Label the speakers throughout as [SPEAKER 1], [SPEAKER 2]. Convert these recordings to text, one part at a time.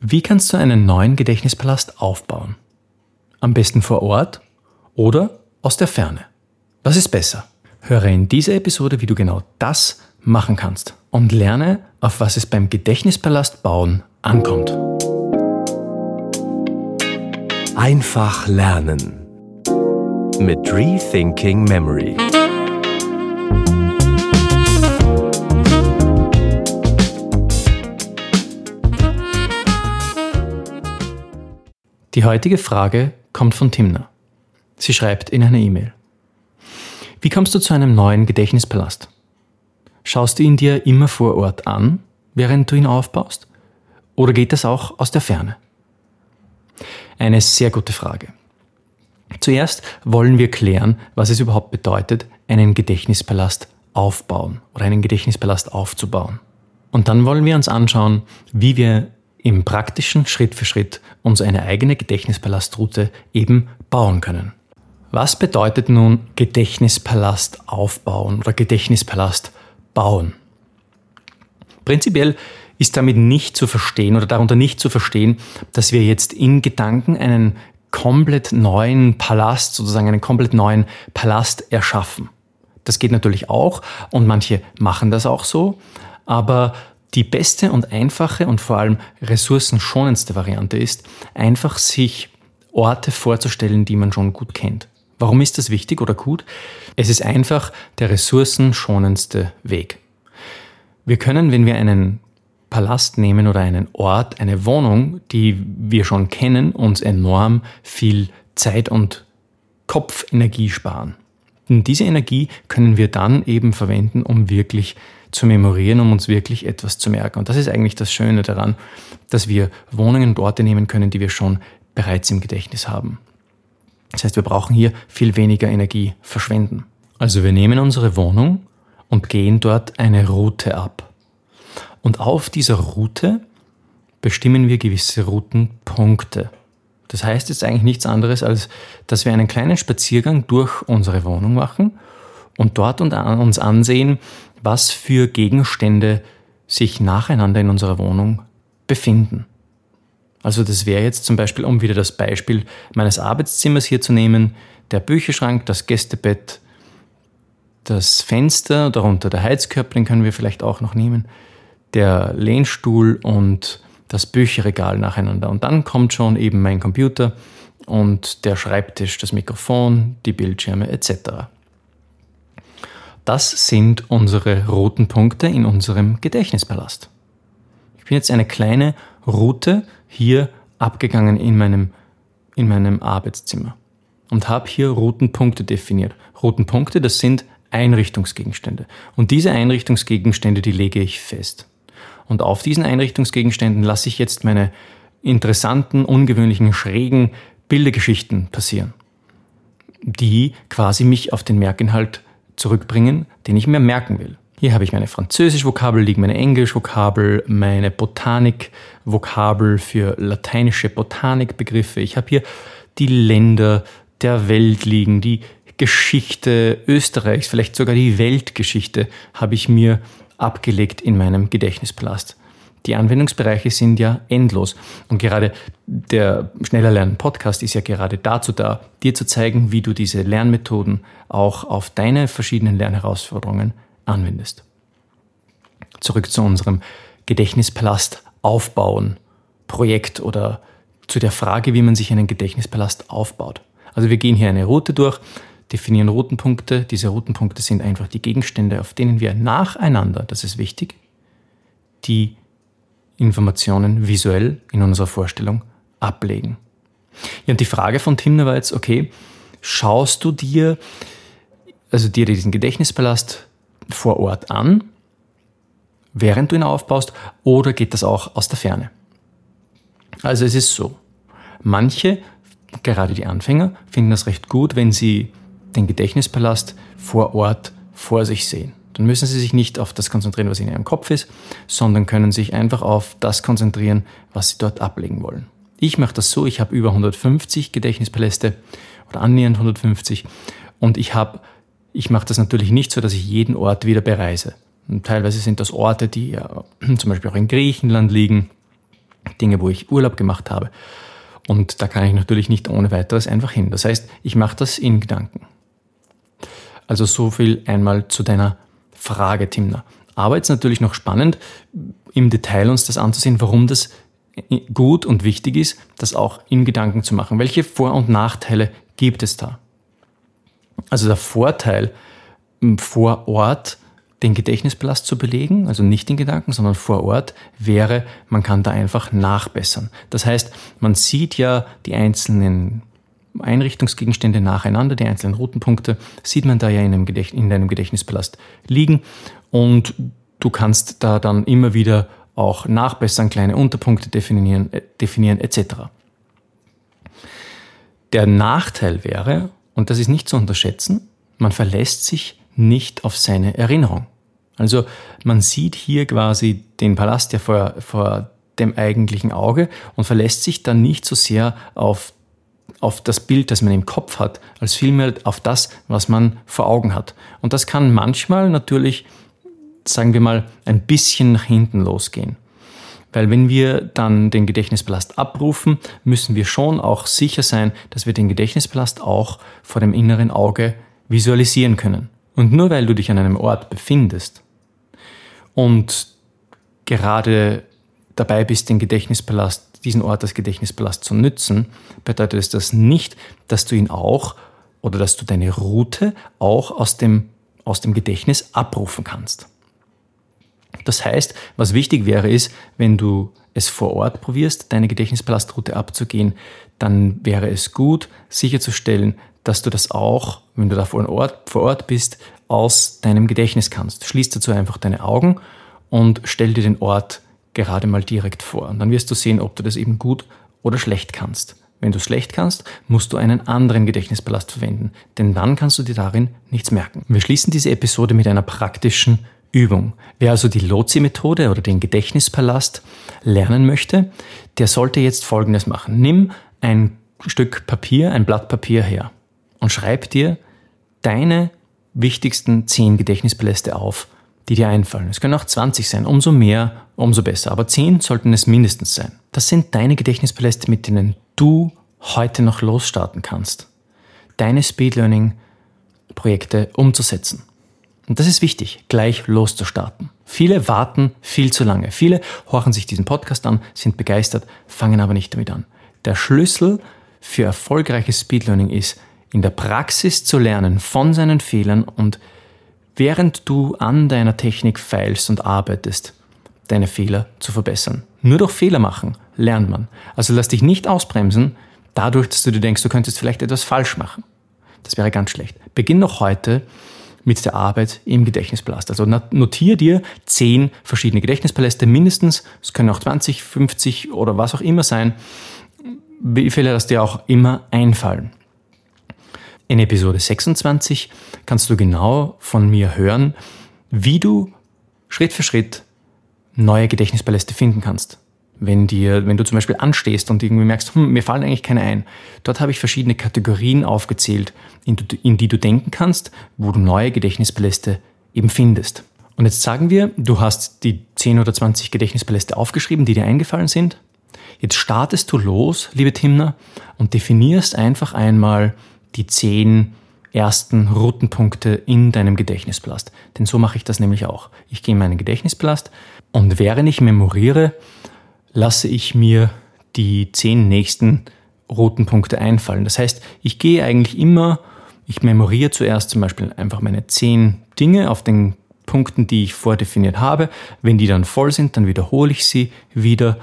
[SPEAKER 1] Wie kannst du einen neuen Gedächtnispalast aufbauen? Am besten vor Ort oder aus der Ferne? Was ist besser? Höre in dieser Episode, wie du genau das machen kannst und lerne, auf was es beim Gedächtnispalast bauen ankommt.
[SPEAKER 2] Einfach lernen mit Rethinking Memory.
[SPEAKER 1] Heutige Frage kommt von Timna. Sie schreibt in einer E-Mail. Wie kommst du zu einem neuen Gedächtnispalast? Schaust du ihn dir immer vor Ort an, während du ihn aufbaust? Oder geht das auch aus der Ferne? Eine sehr gute Frage. Zuerst wollen wir klären, was es überhaupt bedeutet, einen Gedächtnispalast aufbauen oder einen Gedächtnispalast aufzubauen. Und dann wollen wir uns anschauen, wie wir im praktischen Schritt für Schritt uns eine eigene Gedächtnispalastruute eben bauen können. Was bedeutet nun Gedächtnispalast aufbauen oder Gedächtnispalast bauen? Prinzipiell ist damit nicht zu verstehen oder darunter nicht zu verstehen, dass wir jetzt in Gedanken einen komplett neuen Palast, sozusagen einen komplett neuen Palast erschaffen. Das geht natürlich auch und manche machen das auch so, aber die beste und einfache und vor allem ressourcenschonendste Variante ist, einfach sich Orte vorzustellen, die man schon gut kennt. Warum ist das wichtig oder gut? Es ist einfach der ressourcenschonendste Weg. Wir können, wenn wir einen Palast nehmen oder einen Ort, eine Wohnung, die wir schon kennen, uns enorm viel Zeit und Kopfenergie sparen. Und diese Energie können wir dann eben verwenden, um wirklich zu memorieren, um uns wirklich etwas zu merken. Und das ist eigentlich das Schöne daran, dass wir Wohnungen und Orte nehmen können, die wir schon bereits im Gedächtnis haben. Das heißt, wir brauchen hier viel weniger Energie verschwenden. Also wir nehmen unsere Wohnung und gehen dort eine Route ab. Und auf dieser Route bestimmen wir gewisse Routenpunkte. Das heißt jetzt eigentlich nichts anderes, als dass wir einen kleinen Spaziergang durch unsere Wohnung machen und dort uns ansehen, was für Gegenstände sich nacheinander in unserer Wohnung befinden. Also das wäre jetzt zum Beispiel, um wieder das Beispiel meines Arbeitszimmers hier zu nehmen, der Bücherschrank, das Gästebett, das Fenster, darunter der Heizkörper, den können wir vielleicht auch noch nehmen, der Lehnstuhl und das Bücherregal nacheinander. Und dann kommt schon eben mein Computer und der Schreibtisch, das Mikrofon, die Bildschirme etc. Das sind unsere roten Punkte in unserem Gedächtnispalast. Ich bin jetzt eine kleine Route hier abgegangen in meinem, in meinem Arbeitszimmer und habe hier roten Punkte definiert. Roten Punkte, das sind Einrichtungsgegenstände. Und diese Einrichtungsgegenstände, die lege ich fest. Und auf diesen Einrichtungsgegenständen lasse ich jetzt meine interessanten, ungewöhnlichen, schrägen Bildergeschichten passieren, die quasi mich auf den Merkinhalt zurückbringen, den ich mir merken will. Hier habe ich meine Französisch-Vokabel liegen, meine Englisch-Vokabel, meine Botanik-Vokabel für lateinische Botanikbegriffe. Ich habe hier die Länder der Welt liegen, die Geschichte Österreichs, vielleicht sogar die Weltgeschichte habe ich mir abgelegt in meinem Gedächtnispalast. Die Anwendungsbereiche sind ja endlos. Und gerade der Schneller Lernen Podcast ist ja gerade dazu da, dir zu zeigen, wie du diese Lernmethoden auch auf deine verschiedenen Lernherausforderungen anwendest. Zurück zu unserem Gedächtnispalast aufbauen Projekt oder zu der Frage, wie man sich einen Gedächtnispalast aufbaut. Also wir gehen hier eine Route durch, definieren Routenpunkte. Diese Routenpunkte sind einfach die Gegenstände, auf denen wir nacheinander, das ist wichtig, die Informationen visuell in unserer Vorstellung ablegen. Ja, und die Frage von Timner war jetzt, okay, schaust du dir, also dir diesen Gedächtnispalast vor Ort an, während du ihn aufbaust, oder geht das auch aus der Ferne? Also es ist so, manche, gerade die Anfänger, finden das recht gut, wenn sie den Gedächtnispalast vor Ort vor sich sehen. Dann müssen Sie sich nicht auf das konzentrieren, was in Ihrem Kopf ist, sondern können sich einfach auf das konzentrieren, was Sie dort ablegen wollen. Ich mache das so, ich habe über 150 Gedächtnispaläste oder annähernd 150 und ich habe, ich mache das natürlich nicht so, dass ich jeden Ort wieder bereise. Und teilweise sind das Orte, die ja, zum Beispiel auch in Griechenland liegen Dinge, wo ich Urlaub gemacht habe. Und da kann ich natürlich nicht ohne weiteres einfach hin. Das heißt, ich mache das in Gedanken. Also so viel einmal zu deiner Frage, Timna. Aber jetzt natürlich noch spannend, im Detail uns das anzusehen, warum das gut und wichtig ist, das auch in Gedanken zu machen. Welche Vor- und Nachteile gibt es da? Also der Vorteil vor Ort den Gedächtnispalast zu belegen, also nicht in Gedanken, sondern vor Ort, wäre, man kann da einfach nachbessern. Das heißt, man sieht ja die einzelnen Einrichtungsgegenstände nacheinander, die einzelnen Routenpunkte, sieht man da ja in, einem Gedächtnis, in deinem Gedächtnispalast liegen und du kannst da dann immer wieder auch nachbessern, kleine Unterpunkte definieren, äh, definieren etc. Der Nachteil wäre, und das ist nicht zu unterschätzen, man verlässt sich nicht auf seine Erinnerung. Also man sieht hier quasi den Palast ja vor, vor dem eigentlichen Auge und verlässt sich dann nicht so sehr auf, auf das Bild, das man im Kopf hat, als vielmehr auf das, was man vor Augen hat. Und das kann manchmal natürlich, sagen wir mal, ein bisschen nach hinten losgehen. Weil wenn wir dann den Gedächtnispalast abrufen, müssen wir schon auch sicher sein, dass wir den Gedächtnispalast auch vor dem inneren Auge visualisieren können. Und nur weil du dich an einem Ort befindest und gerade dabei bist, den Gedächtnispalast, diesen Ort als Gedächtnispalast zu nützen, bedeutet es das nicht, dass du ihn auch oder dass du deine Route auch aus dem, aus dem Gedächtnis abrufen kannst. Das heißt, was wichtig wäre, ist, wenn du es vor Ort probierst, deine Gedächtnispalastrutte abzugehen, dann wäre es gut, sicherzustellen, dass du das auch, wenn du da vor Ort, vor Ort bist, aus deinem Gedächtnis kannst. Schließ dazu einfach deine Augen und stell dir den Ort gerade mal direkt vor. Und dann wirst du sehen, ob du das eben gut oder schlecht kannst. Wenn du schlecht kannst, musst du einen anderen Gedächtnispalast verwenden, denn dann kannst du dir darin nichts merken. Wir schließen diese Episode mit einer praktischen Übung. Wer also die Lotsi-Methode oder den Gedächtnispalast lernen möchte, der sollte jetzt Folgendes machen. Nimm ein Stück Papier, ein Blatt Papier her und schreib dir deine wichtigsten zehn Gedächtnispaläste auf, die dir einfallen. Es können auch 20 sein, umso mehr, umso besser. Aber zehn sollten es mindestens sein. Das sind deine Gedächtnispaläste, mit denen du heute noch losstarten kannst. Deine Speed Learning Projekte umzusetzen. Und das ist wichtig, gleich loszustarten. Viele warten viel zu lange. Viele horchen sich diesen Podcast an, sind begeistert, fangen aber nicht damit an. Der Schlüssel für erfolgreiches Speedlearning ist, in der Praxis zu lernen von seinen Fehlern und während du an deiner Technik feilst und arbeitest, deine Fehler zu verbessern. Nur durch Fehler machen lernt man. Also lass dich nicht ausbremsen, dadurch, dass du dir denkst, du könntest vielleicht etwas falsch machen. Das wäre ganz schlecht. Beginn noch heute mit der Arbeit im Gedächtnispalast. Also notiere dir zehn verschiedene Gedächtnispaläste mindestens. Es können auch 20, 50 oder was auch immer sein. Wie viele das dir auch immer einfallen. In Episode 26 kannst du genau von mir hören, wie du Schritt für Schritt neue Gedächtnispaläste finden kannst wenn dir, wenn du zum Beispiel anstehst und irgendwie merkst, hm, mir fallen eigentlich keine ein. Dort habe ich verschiedene Kategorien aufgezählt, in, in die du denken kannst, wo du neue Gedächtnispaläste eben findest. Und jetzt sagen wir, du hast die 10 oder 20 Gedächtnispaläste aufgeschrieben, die dir eingefallen sind. Jetzt startest du los, liebe Timner, und definierst einfach einmal die 10 ersten Routenpunkte in deinem Gedächtnispalast. Denn so mache ich das nämlich auch. Ich gehe in meinen Gedächtnispalast und während ich memoriere, lasse ich mir die zehn nächsten roten Punkte einfallen. Das heißt, ich gehe eigentlich immer, ich memoriere zuerst zum Beispiel einfach meine zehn Dinge auf den Punkten, die ich vordefiniert habe. Wenn die dann voll sind, dann wiederhole ich sie wieder,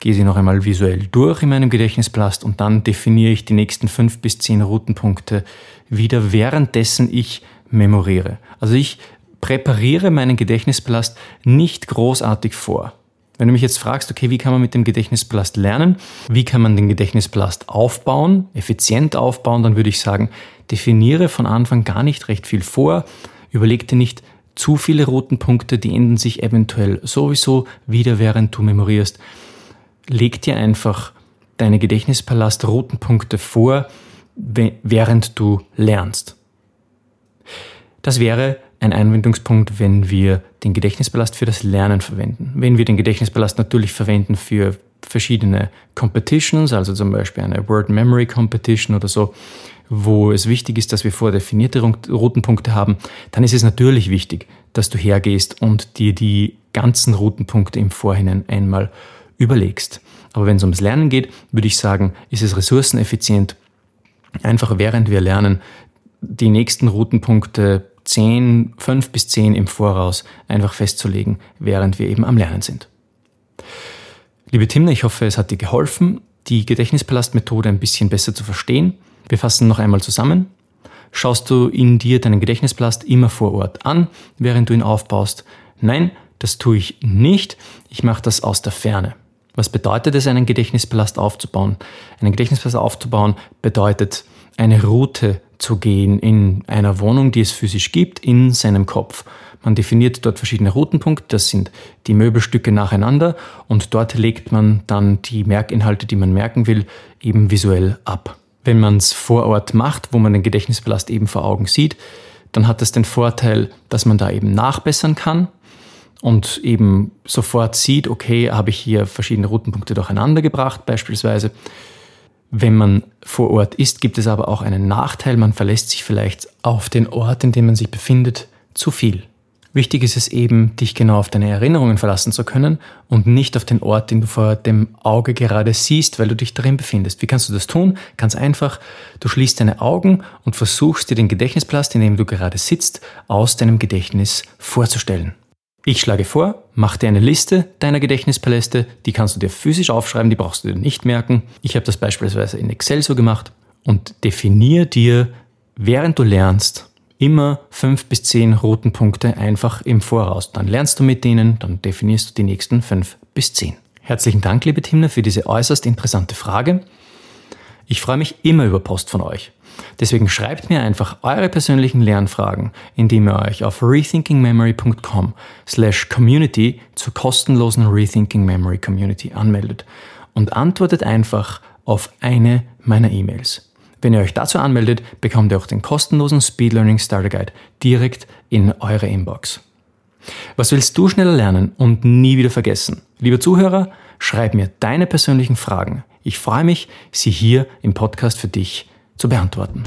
[SPEAKER 1] gehe sie noch einmal visuell durch in meinem Gedächtnisplast und dann definiere ich die nächsten fünf bis zehn Routenpunkte wieder, währenddessen ich memoriere. Also ich präpariere meinen Gedächtnisplast nicht großartig vor. Wenn du mich jetzt fragst, okay, wie kann man mit dem Gedächtnisplast lernen? Wie kann man den Gedächtnisplast aufbauen, effizient aufbauen? Dann würde ich sagen, definiere von Anfang gar nicht recht viel vor. Überleg dir nicht zu viele roten Punkte, die enden sich eventuell sowieso wieder, während du memorierst. Leg dir einfach deine Gedächtnispalast roten Punkte vor, während du lernst. Das wäre ein Einwendungspunkt, wenn wir den Gedächtnisballast für das Lernen verwenden. Wenn wir den Gedächtnisballast natürlich verwenden für verschiedene Competitions, also zum Beispiel eine Word Memory Competition oder so, wo es wichtig ist, dass wir vordefinierte Routenpunkte haben, dann ist es natürlich wichtig, dass du hergehst und dir die ganzen Routenpunkte im Vorhinein einmal überlegst. Aber wenn es ums Lernen geht, würde ich sagen, ist es ressourceneffizient, einfach während wir lernen, die nächsten Routenpunkte 10, 5 bis 10 im Voraus einfach festzulegen, während wir eben am Lernen sind. Liebe Timna, ich hoffe, es hat dir geholfen, die Gedächtnispalastmethode ein bisschen besser zu verstehen. Wir fassen noch einmal zusammen. Schaust du in dir deinen Gedächtnispalast immer vor Ort an, während du ihn aufbaust? Nein, das tue ich nicht. Ich mache das aus der Ferne. Was bedeutet es, einen Gedächtnispalast aufzubauen? Einen Gedächtnispalast aufzubauen bedeutet, eine Route zu gehen in einer Wohnung, die es physisch gibt, in seinem Kopf. Man definiert dort verschiedene Routenpunkte, das sind die Möbelstücke nacheinander und dort legt man dann die Merkinhalte, die man merken will, eben visuell ab. Wenn man es vor Ort macht, wo man den Gedächtnispalast eben vor Augen sieht, dann hat das den Vorteil, dass man da eben nachbessern kann und eben sofort sieht, okay, habe ich hier verschiedene Routenpunkte durcheinander gebracht beispielsweise. Wenn man vor Ort ist, gibt es aber auch einen Nachteil, man verlässt sich vielleicht auf den Ort, in dem man sich befindet, zu viel. Wichtig ist es eben, dich genau auf deine Erinnerungen verlassen zu können und nicht auf den Ort, den du vor dem Auge gerade siehst, weil du dich darin befindest. Wie kannst du das tun? Ganz einfach, du schließt deine Augen und versuchst dir den Gedächtnisplast, in dem du gerade sitzt, aus deinem Gedächtnis vorzustellen. Ich schlage vor, mach dir eine Liste deiner Gedächtnispaläste, die kannst du dir physisch aufschreiben, die brauchst du dir nicht merken. Ich habe das beispielsweise in Excel so gemacht und definier dir, während du lernst, immer fünf bis zehn roten Punkte einfach im Voraus. Dann lernst du mit denen, dann definierst du die nächsten fünf bis zehn. Herzlichen Dank, liebe Timna, für diese äußerst interessante Frage. Ich freue mich immer über Post von euch. Deswegen schreibt mir einfach eure persönlichen Lernfragen, indem ihr euch auf rethinkingmemory.com slash community zur kostenlosen Rethinking Memory Community anmeldet und antwortet einfach auf eine meiner E-Mails. Wenn ihr euch dazu anmeldet, bekommt ihr auch den kostenlosen Speed Learning Starter Guide direkt in eure Inbox. Was willst du schneller lernen und nie wieder vergessen? Lieber Zuhörer, schreib mir deine persönlichen Fragen. Ich freue mich, sie hier im Podcast für dich zu beantworten.